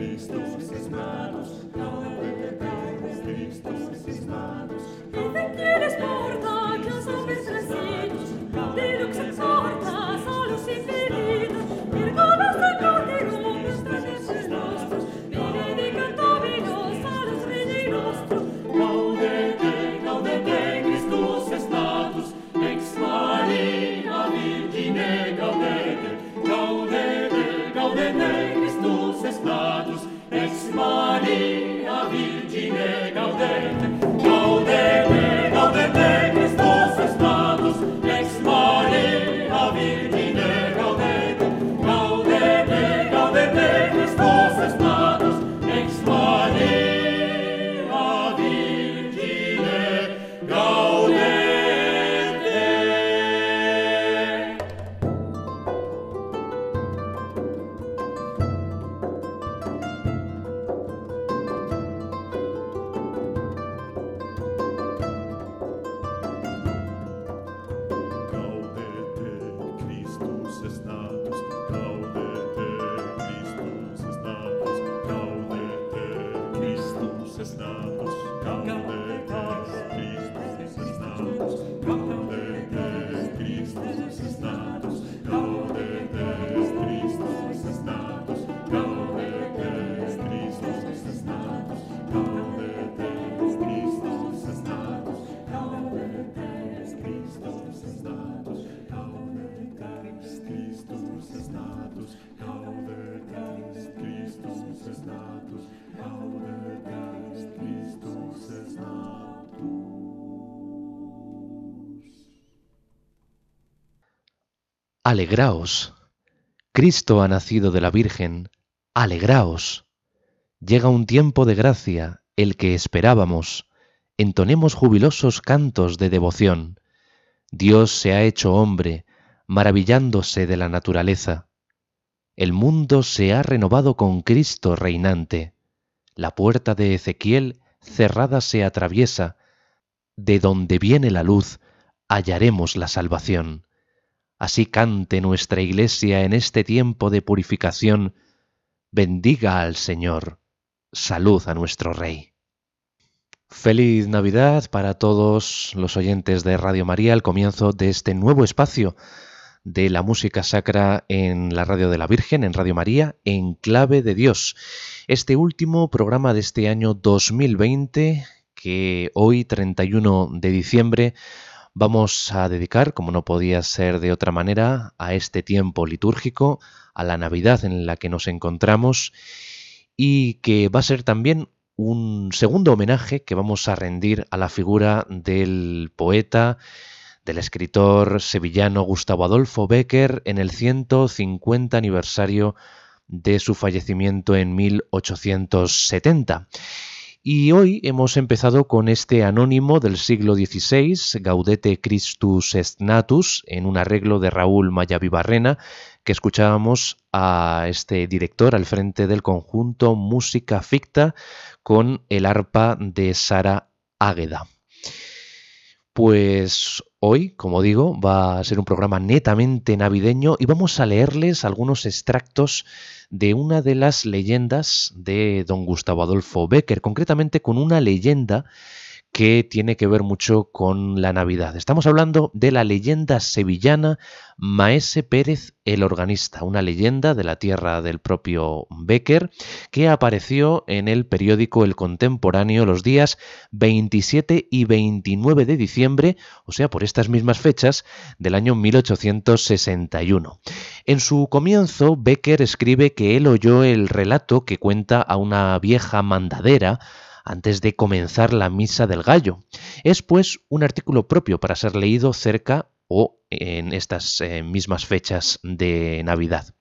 Kristus es medus, kalvete pelvis, Kristus es medus, Alegraos. Cristo ha nacido de la Virgen. Alegraos. Llega un tiempo de gracia, el que esperábamos. Entonemos jubilosos cantos de devoción. Dios se ha hecho hombre, maravillándose de la naturaleza. El mundo se ha renovado con Cristo reinante. La puerta de Ezequiel cerrada se atraviesa. De donde viene la luz, hallaremos la salvación. Así cante nuestra Iglesia en este tiempo de purificación. Bendiga al Señor. Salud a nuestro Rey. Feliz Navidad para todos los oyentes de Radio María, al comienzo de este nuevo espacio de la música sacra en la radio de la Virgen, en Radio María, en clave de Dios. Este último programa de este año 2020, que hoy, 31 de diciembre, vamos a dedicar, como no podía ser de otra manera, a este tiempo litúrgico, a la Navidad en la que nos encontramos y que va a ser también un segundo homenaje que vamos a rendir a la figura del poeta, del escritor sevillano Gustavo Adolfo Becker en el 150 aniversario de su fallecimiento en 1870. Y hoy hemos empezado con este anónimo del siglo XVI, Gaudete Christus est natus, en un arreglo de Raúl Mayavibarrena, que escuchábamos a este director al frente del conjunto Música Ficta con el arpa de Sara Águeda. Pues hoy, como digo, va a ser un programa netamente navideño y vamos a leerles algunos extractos de una de las leyendas de don Gustavo Adolfo Becker, concretamente con una leyenda que tiene que ver mucho con la Navidad. Estamos hablando de la leyenda sevillana Maese Pérez el organista, una leyenda de la tierra del propio Becker que apareció en el periódico El Contemporáneo los días 27 y 29 de diciembre, o sea, por estas mismas fechas del año 1861. En su comienzo, Becker escribe que él oyó el relato que cuenta a una vieja mandadera antes de comenzar la Misa del Gallo. Es pues un artículo propio para ser leído cerca o en estas eh, mismas fechas de Navidad.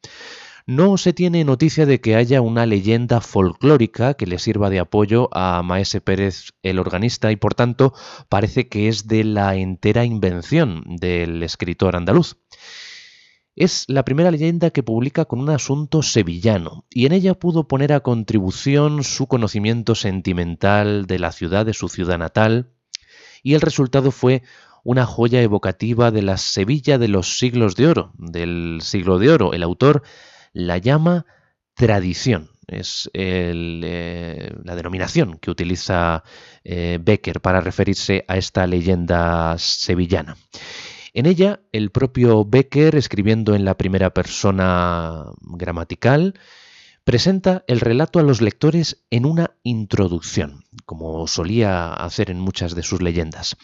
No se tiene noticia de que haya una leyenda folclórica que le sirva de apoyo a Maese Pérez el organista y por tanto parece que es de la entera invención del escritor andaluz. Es la primera leyenda que publica con un asunto sevillano, y en ella pudo poner a contribución su conocimiento sentimental de la ciudad, de su ciudad natal, y el resultado fue una joya evocativa de la Sevilla de los siglos de oro, del siglo de oro. El autor la llama tradición, es eh, la denominación que utiliza eh, Becker para referirse a esta leyenda sevillana. En ella, el propio Becker, escribiendo en la primera persona gramatical, presenta el relato a los lectores en una introducción, como solía hacer en muchas de sus leyendas.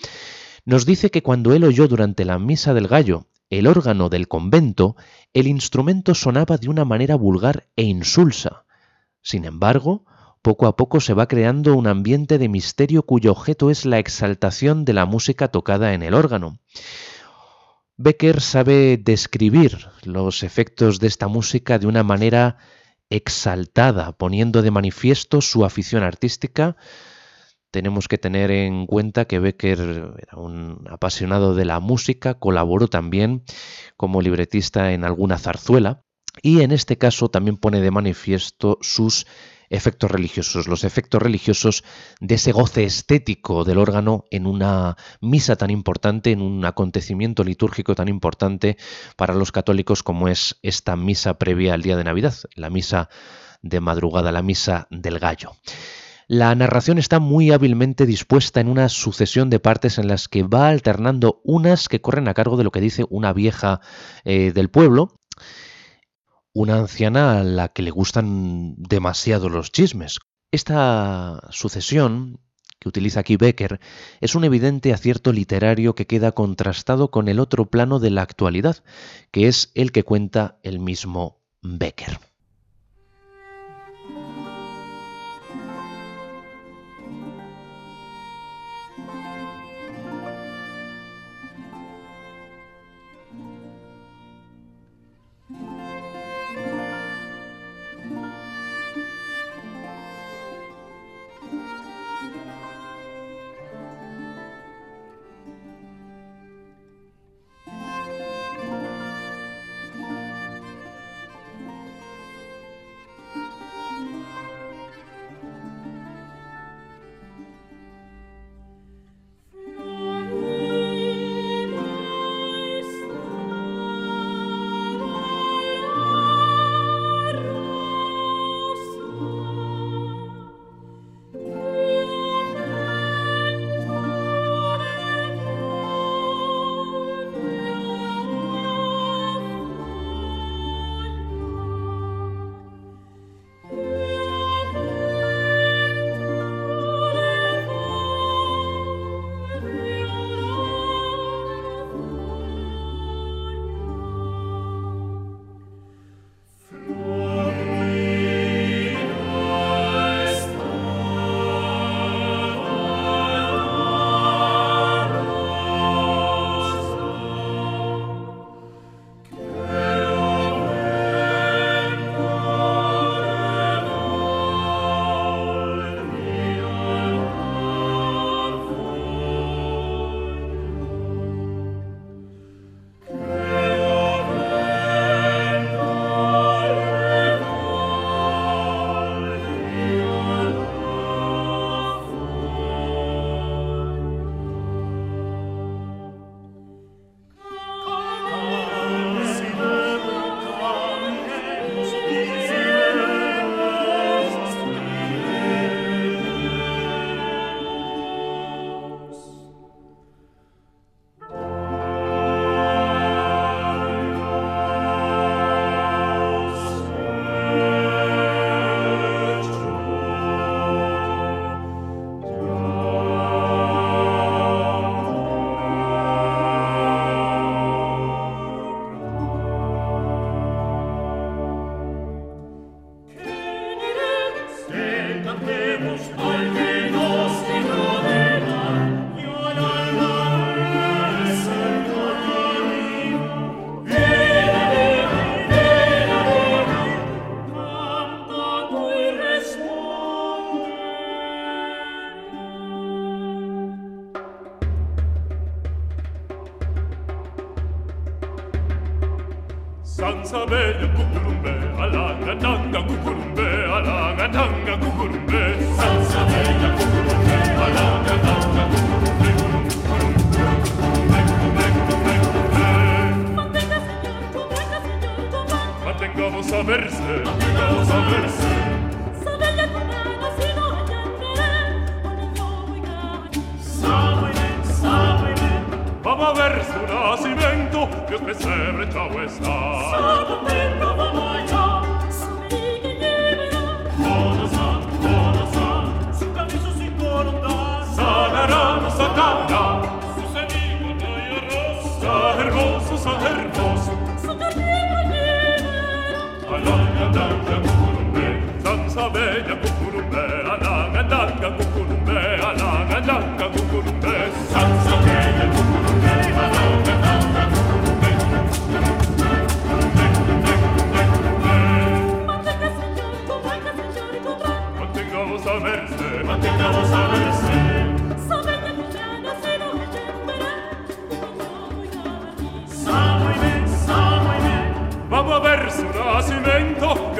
Nos dice que cuando él oyó durante la misa del gallo el órgano del convento, el instrumento sonaba de una manera vulgar e insulsa. Sin embargo, poco a poco se va creando un ambiente de misterio cuyo objeto es la exaltación de la música tocada en el órgano. Becker sabe describir los efectos de esta música de una manera exaltada, poniendo de manifiesto su afición artística. Tenemos que tener en cuenta que Becker era un apasionado de la música, colaboró también como libretista en alguna zarzuela y en este caso también pone de manifiesto sus efectos religiosos, los efectos religiosos de ese goce estético del órgano en una misa tan importante, en un acontecimiento litúrgico tan importante para los católicos como es esta misa previa al día de Navidad, la misa de madrugada, la misa del gallo. La narración está muy hábilmente dispuesta en una sucesión de partes en las que va alternando unas que corren a cargo de lo que dice una vieja eh, del pueblo una anciana a la que le gustan demasiado los chismes. Esta sucesión que utiliza aquí Becker es un evidente acierto literario que queda contrastado con el otro plano de la actualidad, que es el que cuenta el mismo Becker.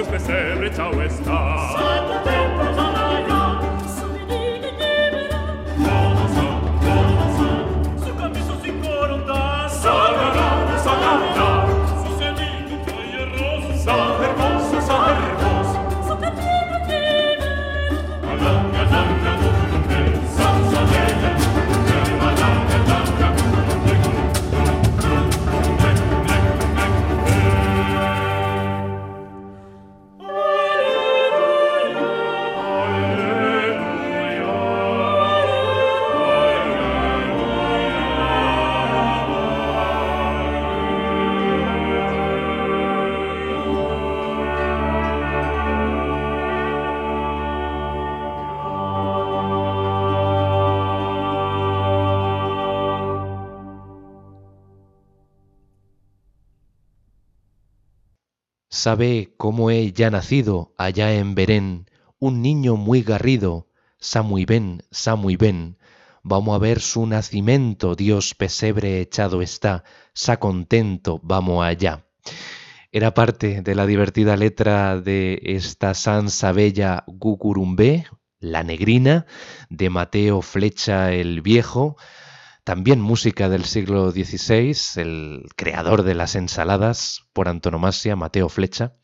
sempre, sempre, ciao e sta. Sempre, Sabe cómo he ya nacido allá en Berén, un niño muy garrido, sa muy ben, sa muy ben. Vamos a ver su nacimiento, Dios pesebre echado está, sa contento, vamos allá. Era parte de la divertida letra de esta sansa bella Gucurumbé, la negrina, de Mateo Flecha el Viejo, también música del siglo XVI, el creador de las ensaladas por antonomasia, Mateo Flecha,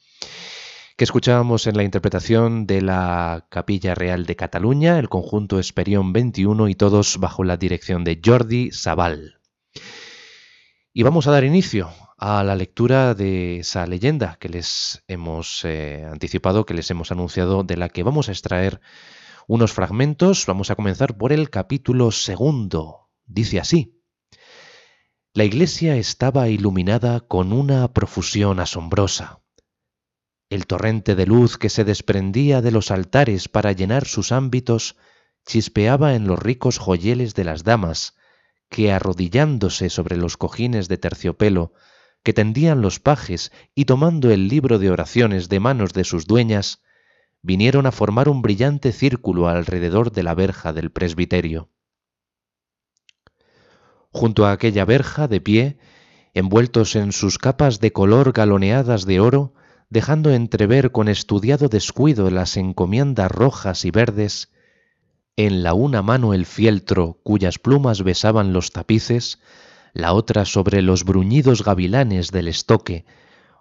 que escuchábamos en la interpretación de la Capilla Real de Cataluña, el conjunto Esperión 21 y todos bajo la dirección de Jordi Sabal. Y vamos a dar inicio a la lectura de esa leyenda que les hemos eh, anticipado, que les hemos anunciado, de la que vamos a extraer unos fragmentos. Vamos a comenzar por el capítulo segundo, Dice así. La iglesia estaba iluminada con una profusión asombrosa. El torrente de luz que se desprendía de los altares para llenar sus ámbitos chispeaba en los ricos joyeles de las damas, que arrodillándose sobre los cojines de terciopelo que tendían los pajes y tomando el libro de oraciones de manos de sus dueñas, vinieron a formar un brillante círculo alrededor de la verja del presbiterio. Junto a aquella verja, de pie, envueltos en sus capas de color galoneadas de oro, dejando entrever con estudiado descuido las encomiendas rojas y verdes, en la una mano el fieltro cuyas plumas besaban los tapices, la otra sobre los bruñidos gavilanes del estoque,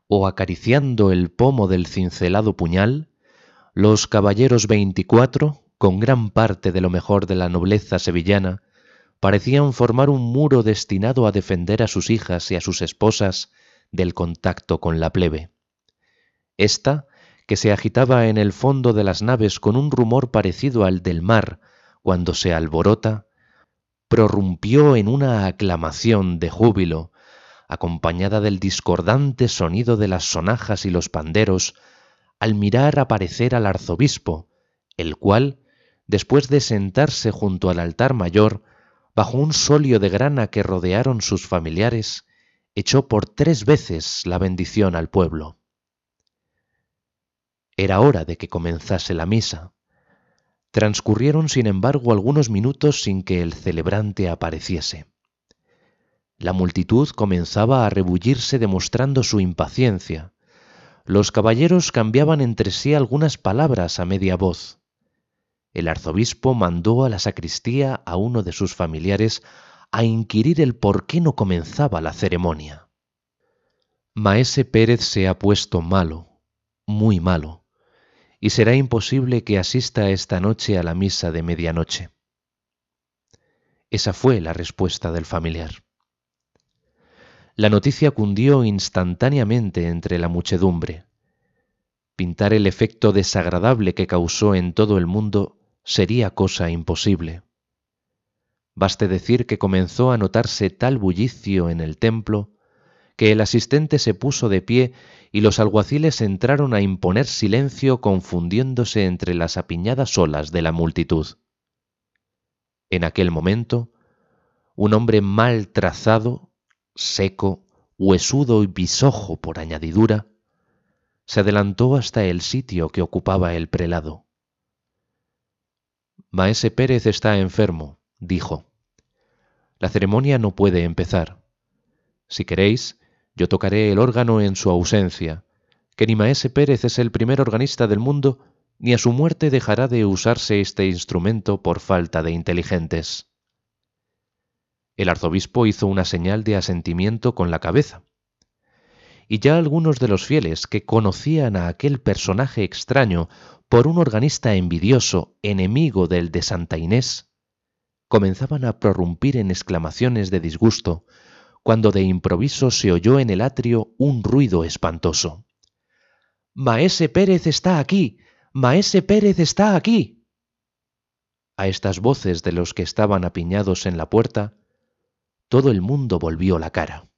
o acariciando el pomo del cincelado puñal, los caballeros veinticuatro, con gran parte de lo mejor de la nobleza sevillana, parecían formar un muro destinado a defender a sus hijas y a sus esposas del contacto con la plebe. Esta, que se agitaba en el fondo de las naves con un rumor parecido al del mar cuando se alborota, prorrumpió en una aclamación de júbilo, acompañada del discordante sonido de las sonajas y los panderos, al mirar aparecer al arzobispo, el cual, después de sentarse junto al altar mayor, bajo un solio de grana que rodearon sus familiares, echó por tres veces la bendición al pueblo. Era hora de que comenzase la misa. Transcurrieron, sin embargo, algunos minutos sin que el celebrante apareciese. La multitud comenzaba a rebullirse demostrando su impaciencia. Los caballeros cambiaban entre sí algunas palabras a media voz. El arzobispo mandó a la sacristía a uno de sus familiares a inquirir el por qué no comenzaba la ceremonia. Maese Pérez se ha puesto malo, muy malo, y será imposible que asista esta noche a la misa de medianoche. Esa fue la respuesta del familiar. La noticia cundió instantáneamente entre la muchedumbre. Pintar el efecto desagradable que causó en todo el mundo sería cosa imposible. Baste decir que comenzó a notarse tal bullicio en el templo que el asistente se puso de pie y los alguaciles entraron a imponer silencio confundiéndose entre las apiñadas olas de la multitud. En aquel momento, un hombre mal trazado, seco, huesudo y bisojo por añadidura, se adelantó hasta el sitio que ocupaba el prelado. Maese Pérez está enfermo, dijo. La ceremonia no puede empezar. Si queréis, yo tocaré el órgano en su ausencia, que ni Maese Pérez es el primer organista del mundo, ni a su muerte dejará de usarse este instrumento por falta de inteligentes. El arzobispo hizo una señal de asentimiento con la cabeza. Y ya algunos de los fieles que conocían a aquel personaje extraño por un organista envidioso, enemigo del de Santa Inés, comenzaban a prorrumpir en exclamaciones de disgusto, cuando de improviso se oyó en el atrio un ruido espantoso. Maese Pérez está aquí. Maese Pérez está aquí. A estas voces de los que estaban apiñados en la puerta, todo el mundo volvió la cara.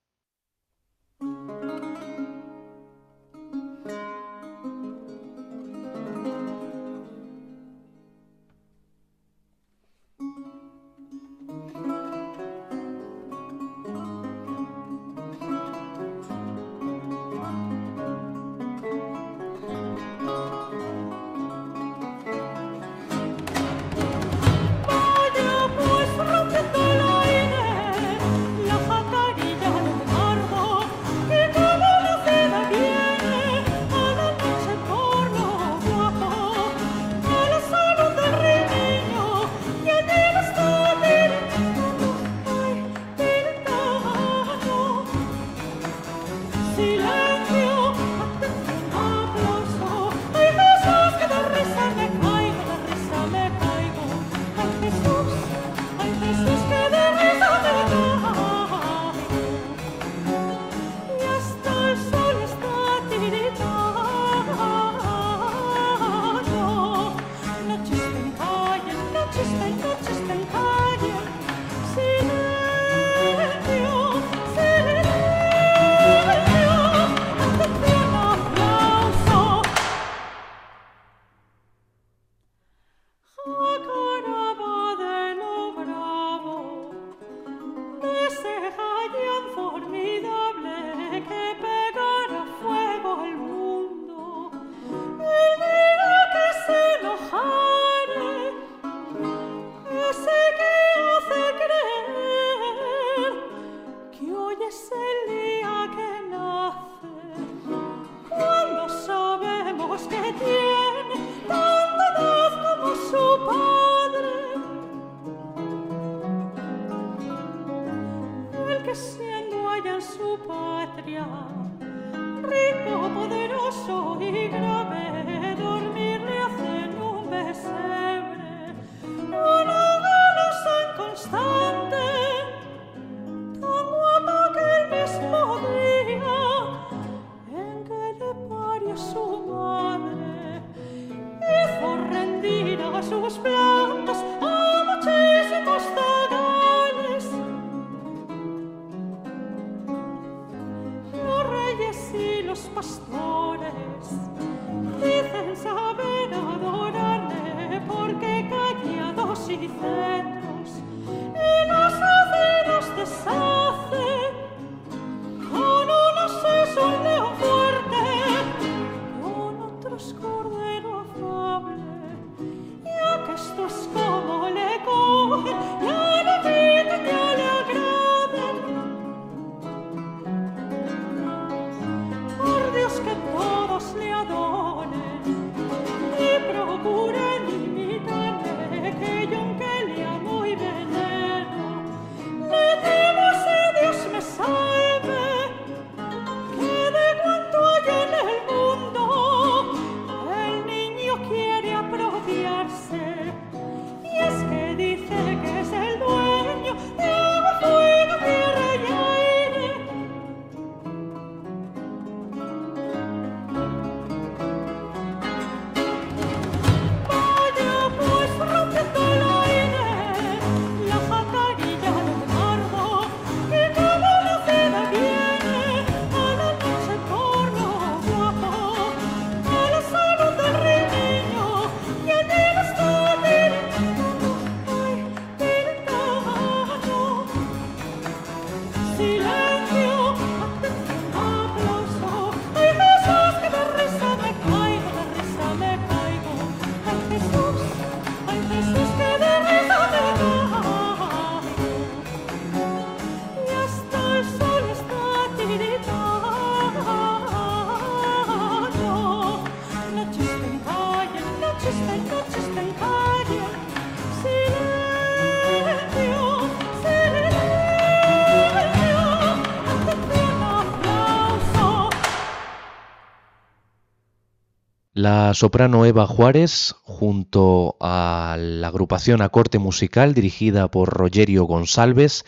La soprano Eva Juárez, junto a la agrupación a corte musical dirigida por Rogerio González,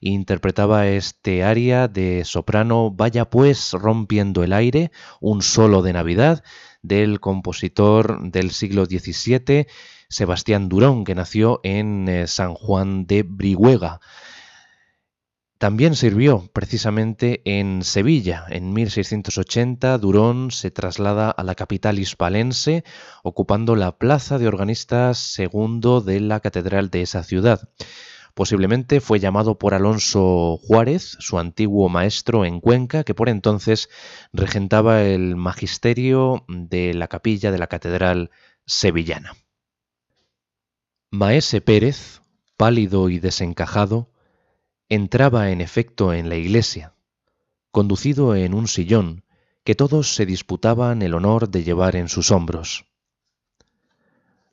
interpretaba este aria de soprano Vaya pues rompiendo el aire, un solo de Navidad, del compositor del siglo XVII, Sebastián Durón, que nació en eh, San Juan de Brihuega. También sirvió precisamente en Sevilla. En 1680 Durón se traslada a la capital hispalense, ocupando la plaza de organista segundo de la catedral de esa ciudad. Posiblemente fue llamado por Alonso Juárez, su antiguo maestro en Cuenca, que por entonces regentaba el magisterio de la capilla de la catedral sevillana. Maese Pérez, pálido y desencajado, entraba en efecto en la iglesia, conducido en un sillón que todos se disputaban el honor de llevar en sus hombros.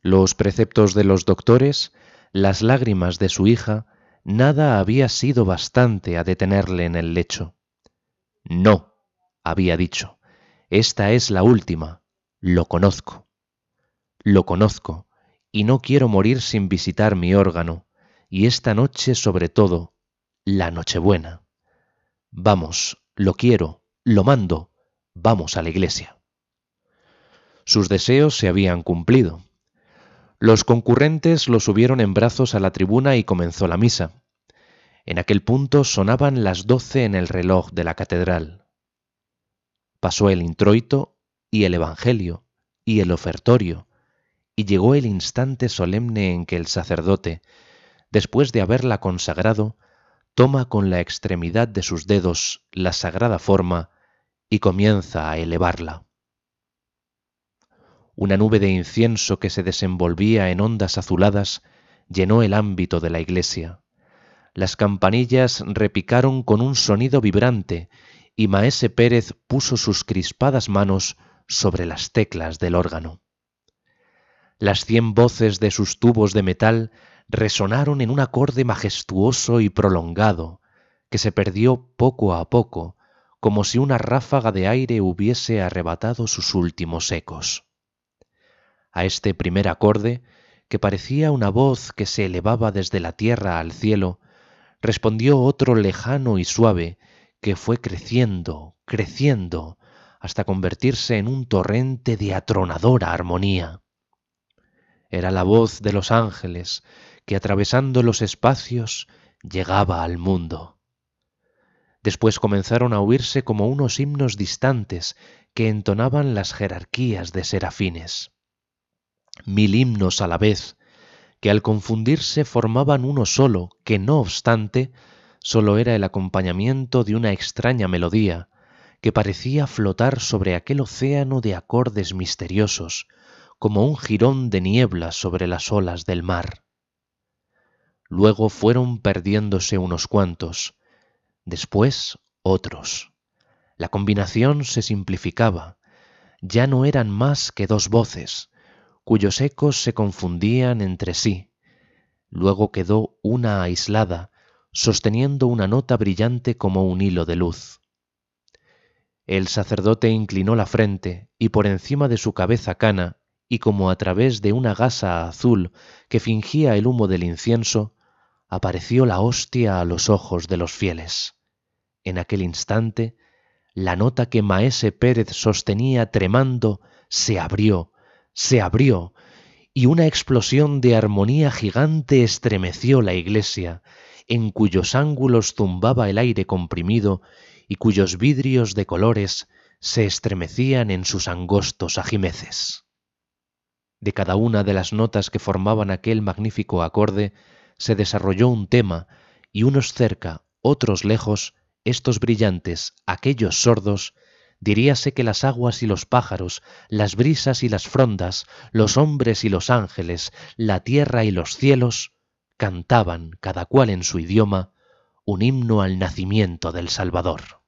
Los preceptos de los doctores, las lágrimas de su hija, nada había sido bastante a detenerle en el lecho. No, había dicho, esta es la última, lo conozco. Lo conozco, y no quiero morir sin visitar mi órgano, y esta noche sobre todo la Nochebuena. Vamos, lo quiero, lo mando, vamos a la iglesia. Sus deseos se habían cumplido. Los concurrentes lo subieron en brazos a la tribuna y comenzó la misa. En aquel punto sonaban las doce en el reloj de la catedral. Pasó el introito y el Evangelio y el ofertorio, y llegó el instante solemne en que el sacerdote, después de haberla consagrado, toma con la extremidad de sus dedos la sagrada forma y comienza a elevarla. Una nube de incienso que se desenvolvía en ondas azuladas llenó el ámbito de la iglesia. Las campanillas repicaron con un sonido vibrante y Maese Pérez puso sus crispadas manos sobre las teclas del órgano. Las cien voces de sus tubos de metal resonaron en un acorde majestuoso y prolongado, que se perdió poco a poco, como si una ráfaga de aire hubiese arrebatado sus últimos ecos. A este primer acorde, que parecía una voz que se elevaba desde la tierra al cielo, respondió otro lejano y suave, que fue creciendo, creciendo, hasta convertirse en un torrente de atronadora armonía. Era la voz de los ángeles, que atravesando los espacios llegaba al mundo. Después comenzaron a oírse como unos himnos distantes que entonaban las jerarquías de serafines. Mil himnos a la vez, que al confundirse formaban uno solo, que no obstante, solo era el acompañamiento de una extraña melodía, que parecía flotar sobre aquel océano de acordes misteriosos, como un jirón de niebla sobre las olas del mar. Luego fueron perdiéndose unos cuantos, después otros. La combinación se simplificaba, ya no eran más que dos voces, cuyos ecos se confundían entre sí. Luego quedó una aislada, sosteniendo una nota brillante como un hilo de luz. El sacerdote inclinó la frente y por encima de su cabeza cana, y como a través de una gasa azul que fingía el humo del incienso, apareció la hostia a los ojos de los fieles. En aquel instante, la nota que Maese Pérez sostenía tremando se abrió, se abrió, y una explosión de armonía gigante estremeció la iglesia, en cuyos ángulos zumbaba el aire comprimido y cuyos vidrios de colores se estremecían en sus angostos ajimeces. De cada una de las notas que formaban aquel magnífico acorde, se desarrolló un tema, y unos cerca, otros lejos, estos brillantes, aquellos sordos, diríase que las aguas y los pájaros, las brisas y las frondas, los hombres y los ángeles, la tierra y los cielos, cantaban, cada cual en su idioma, un himno al nacimiento del Salvador.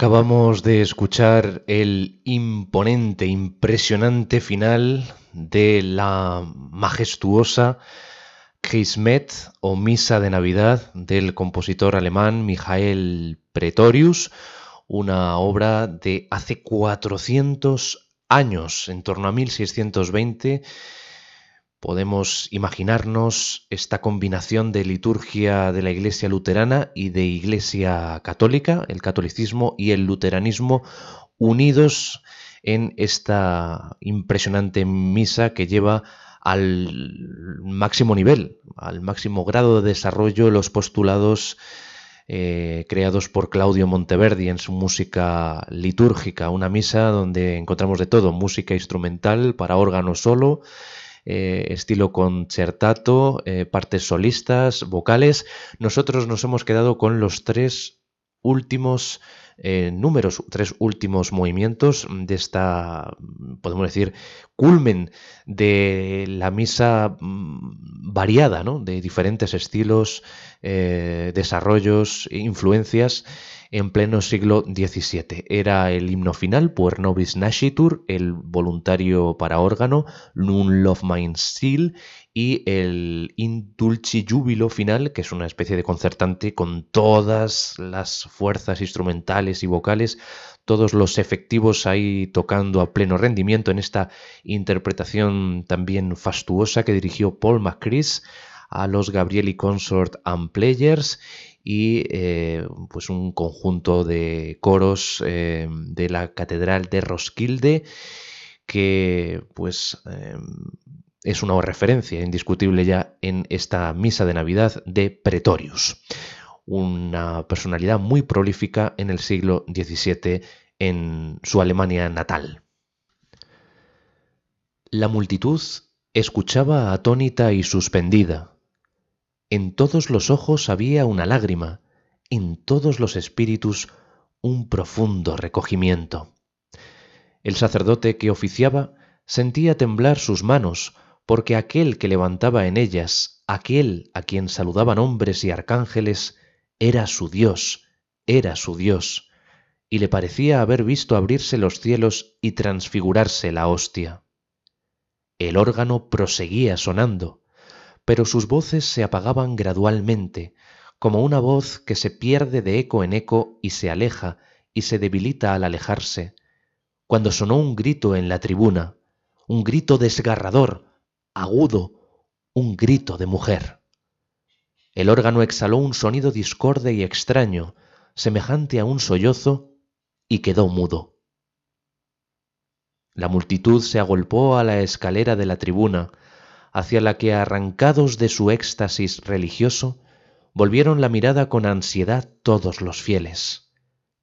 Acabamos de escuchar el imponente, impresionante final de la majestuosa Chrismet o Misa de Navidad del compositor alemán Michael Pretorius, una obra de hace 400 años, en torno a 1620 Podemos imaginarnos esta combinación de liturgia de la Iglesia luterana y de Iglesia católica, el catolicismo y el luteranismo unidos en esta impresionante misa que lleva al máximo nivel, al máximo grado de desarrollo los postulados eh, creados por Claudio Monteverdi en su música litúrgica, una misa donde encontramos de todo, música instrumental para órgano solo, eh, estilo concertato, eh, partes solistas, vocales. Nosotros nos hemos quedado con los tres últimos eh, números, tres últimos movimientos de esta, podemos decir, culmen de la misa mm, variada, ¿no? de diferentes estilos, desarrollos, influencias en pleno siglo XVII. Era el himno final, Puer Nobis Nascitur, el voluntario para órgano, Nun Love Mine Seal, y el In Dulci Júbilo final, que es una especie de concertante con todas las fuerzas instrumentales y vocales, todos los efectivos ahí tocando a pleno rendimiento en esta interpretación también fastuosa que dirigió Paul McCrees a los Gabrieli Consort and Players y eh, pues un conjunto de coros eh, de la Catedral de Roskilde que pues eh, es una referencia indiscutible ya en esta misa de Navidad de Pretorius, una personalidad muy prolífica en el siglo XVII en su Alemania natal. La multitud escuchaba atónita y suspendida, en todos los ojos había una lágrima, en todos los espíritus un profundo recogimiento. El sacerdote que oficiaba sentía temblar sus manos, porque aquel que levantaba en ellas, aquel a quien saludaban hombres y arcángeles, era su Dios, era su Dios, y le parecía haber visto abrirse los cielos y transfigurarse la hostia. El órgano proseguía sonando, pero sus voces se apagaban gradualmente, como una voz que se pierde de eco en eco y se aleja y se debilita al alejarse, cuando sonó un grito en la tribuna, un grito desgarrador, agudo, un grito de mujer. El órgano exhaló un sonido discorde y extraño, semejante a un sollozo, y quedó mudo. La multitud se agolpó a la escalera de la tribuna, hacia la que arrancados de su éxtasis religioso, volvieron la mirada con ansiedad todos los fieles.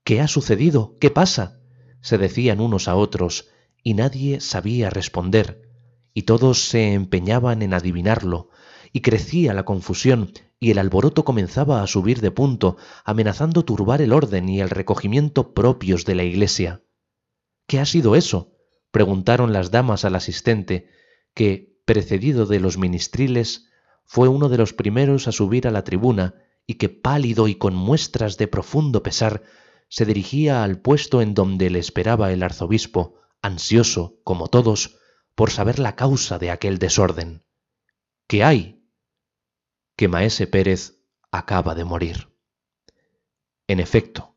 ¿Qué ha sucedido? ¿Qué pasa? se decían unos a otros, y nadie sabía responder, y todos se empeñaban en adivinarlo, y crecía la confusión, y el alboroto comenzaba a subir de punto, amenazando turbar el orden y el recogimiento propios de la iglesia. ¿Qué ha sido eso? preguntaron las damas al asistente, que, precedido de los ministriles, fue uno de los primeros a subir a la tribuna y que pálido y con muestras de profundo pesar se dirigía al puesto en donde le esperaba el arzobispo, ansioso, como todos, por saber la causa de aquel desorden. ¿Qué hay? Que Maese Pérez acaba de morir. En efecto,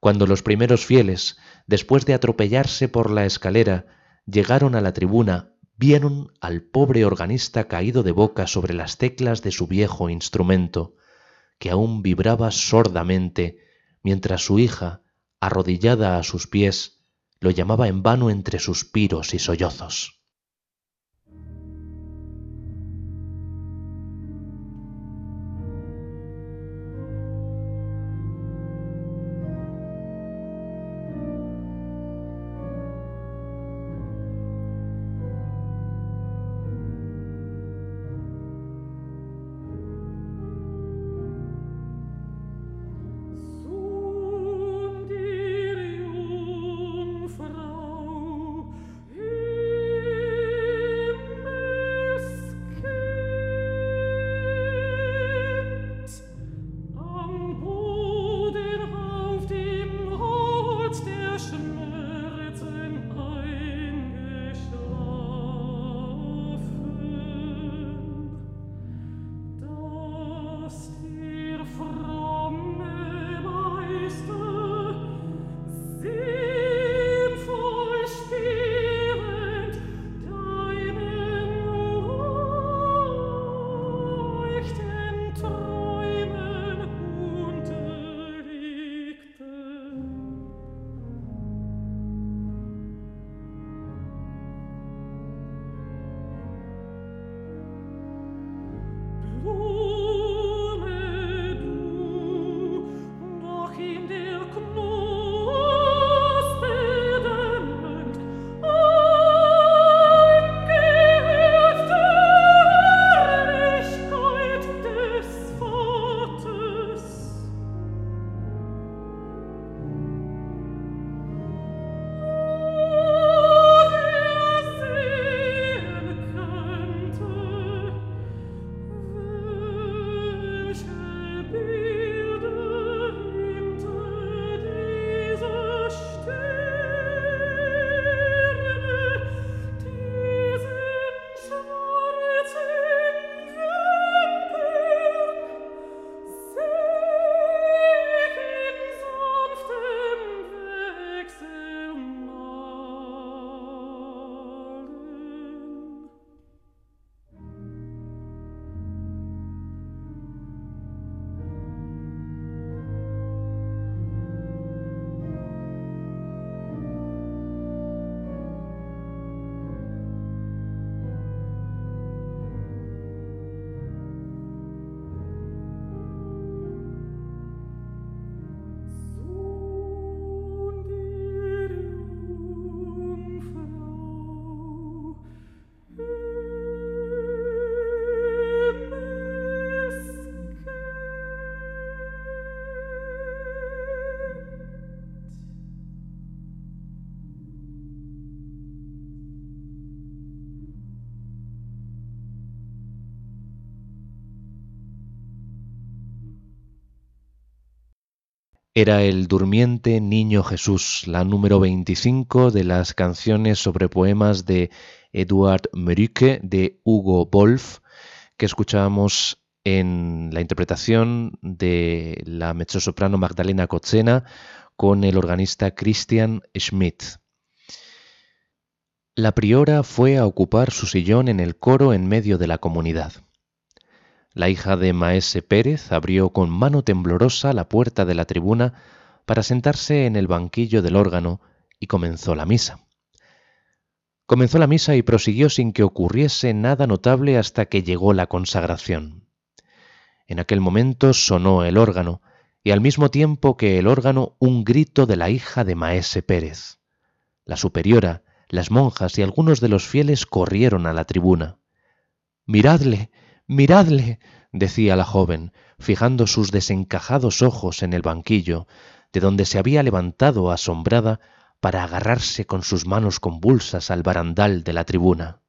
cuando los primeros fieles, después de atropellarse por la escalera, llegaron a la tribuna vieron al pobre organista caído de boca sobre las teclas de su viejo instrumento, que aún vibraba sordamente, mientras su hija, arrodillada a sus pies, lo llamaba en vano entre suspiros y sollozos. Era el durmiente Niño Jesús, la número 25 de las canciones sobre poemas de Eduard Merücke de Hugo Wolf, que escuchábamos en la interpretación de la mezzosoprano Magdalena Kotzena con el organista Christian Schmidt. La priora fue a ocupar su sillón en el coro en medio de la comunidad. La hija de Maese Pérez abrió con mano temblorosa la puerta de la tribuna para sentarse en el banquillo del órgano y comenzó la misa. Comenzó la misa y prosiguió sin que ocurriese nada notable hasta que llegó la consagración. En aquel momento sonó el órgano, y al mismo tiempo que el órgano un grito de la hija de Maese Pérez. La superiora, las monjas y algunos de los fieles corrieron a la tribuna. Miradle, Miradle, decía la joven, fijando sus desencajados ojos en el banquillo, de donde se había levantado asombrada para agarrarse con sus manos convulsas al barandal de la tribuna.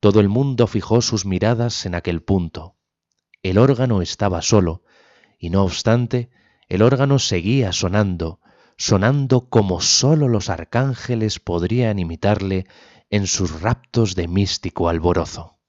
Todo el mundo fijó sus miradas en aquel punto. El órgano estaba solo, y no obstante, el órgano seguía sonando, sonando como sólo los arcángeles podrían imitarle en sus raptos de místico alborozo.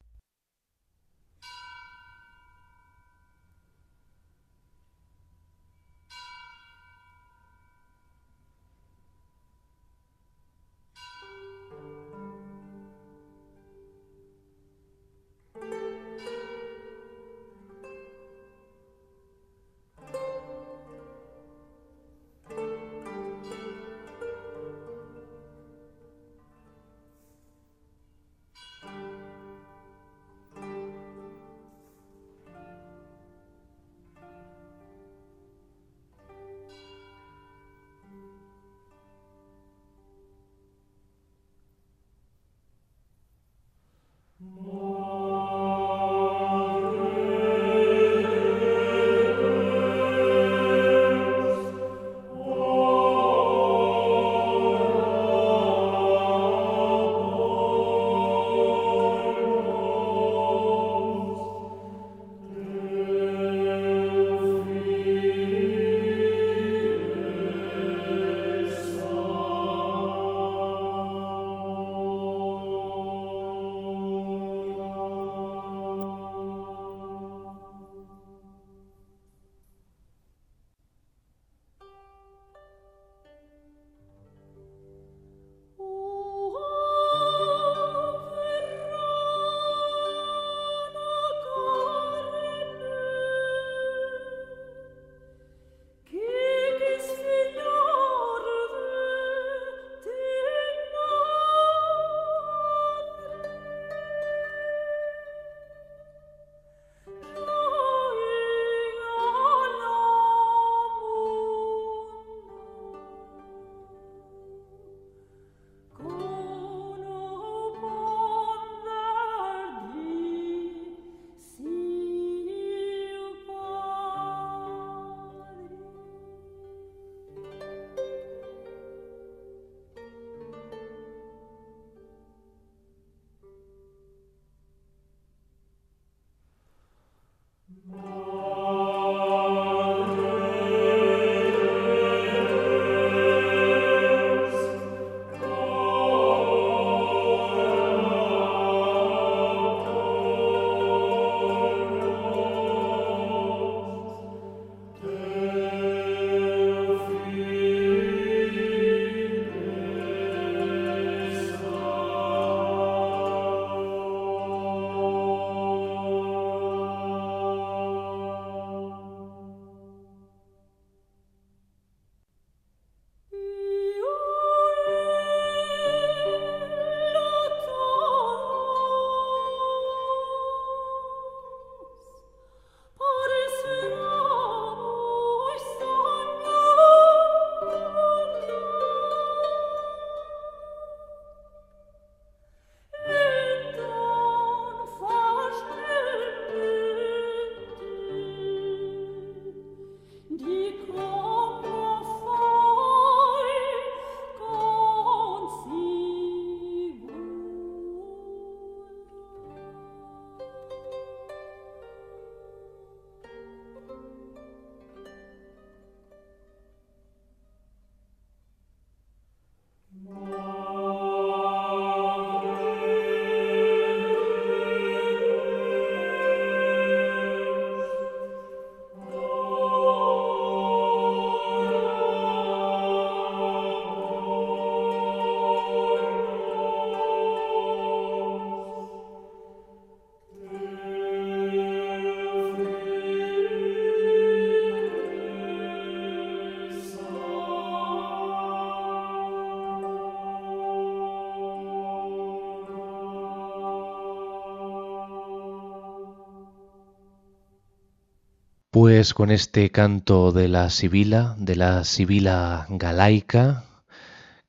Pues con este canto de la Sibila, de la Sibila galaica,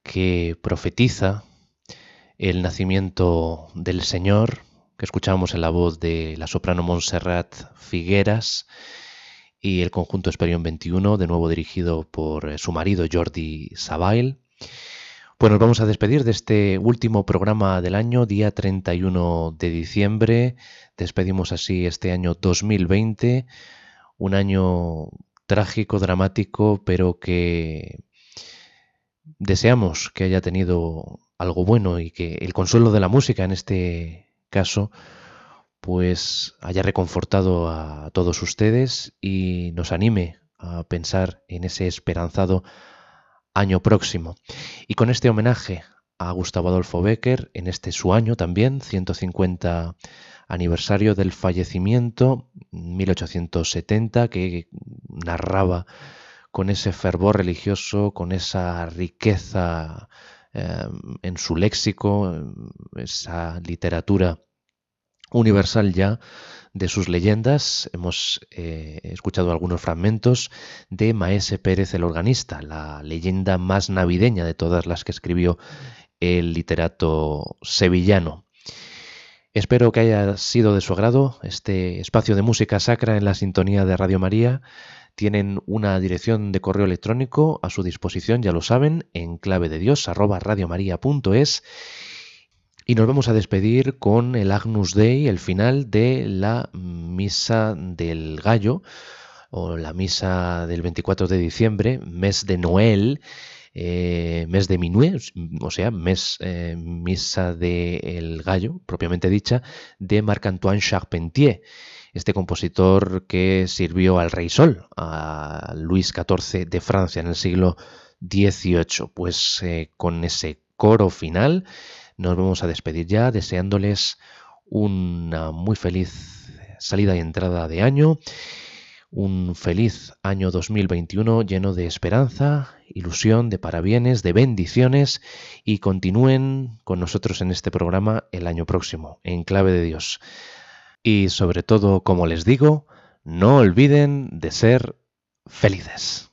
que profetiza el nacimiento del Señor, que escuchamos en la voz de la soprano Montserrat Figueras y el conjunto Esperión 21, de nuevo dirigido por eh, su marido Jordi Sabail. Pues nos vamos a despedir de este último programa del año, día 31 de diciembre. Despedimos así este año 2020 un año trágico, dramático, pero que deseamos que haya tenido algo bueno y que el consuelo de la música en este caso pues haya reconfortado a todos ustedes y nos anime a pensar en ese esperanzado año próximo. Y con este homenaje a Gustavo Adolfo Becker, en este su año también, 150 aniversario del fallecimiento, 1870, que narraba con ese fervor religioso, con esa riqueza eh, en su léxico, esa literatura universal ya de sus leyendas. Hemos eh, escuchado algunos fragmentos de Maese Pérez el organista, la leyenda más navideña de todas las que escribió el literato sevillano. Espero que haya sido de su agrado este espacio de música sacra en la sintonía de Radio María. Tienen una dirección de correo electrónico a su disposición, ya lo saben, en clave de Dios, arroba. Y nos vamos a despedir con el Agnus Dei, el final de la Misa del Gallo, o la Misa del 24 de diciembre, mes de Noel, eh, mes de Minué, o sea, mes, eh, misa del gallo, propiamente dicha, de Marc-Antoine Charpentier, este compositor que sirvió al rey Sol, a Luis XIV de Francia en el siglo XVIII. Pues eh, con ese coro final nos vamos a despedir ya, deseándoles una muy feliz salida y entrada de año un feliz año 2021 lleno de esperanza, ilusión, de parabienes, de bendiciones y continúen con nosotros en este programa el año próximo, en clave de Dios. Y sobre todo, como les digo, no olviden de ser felices.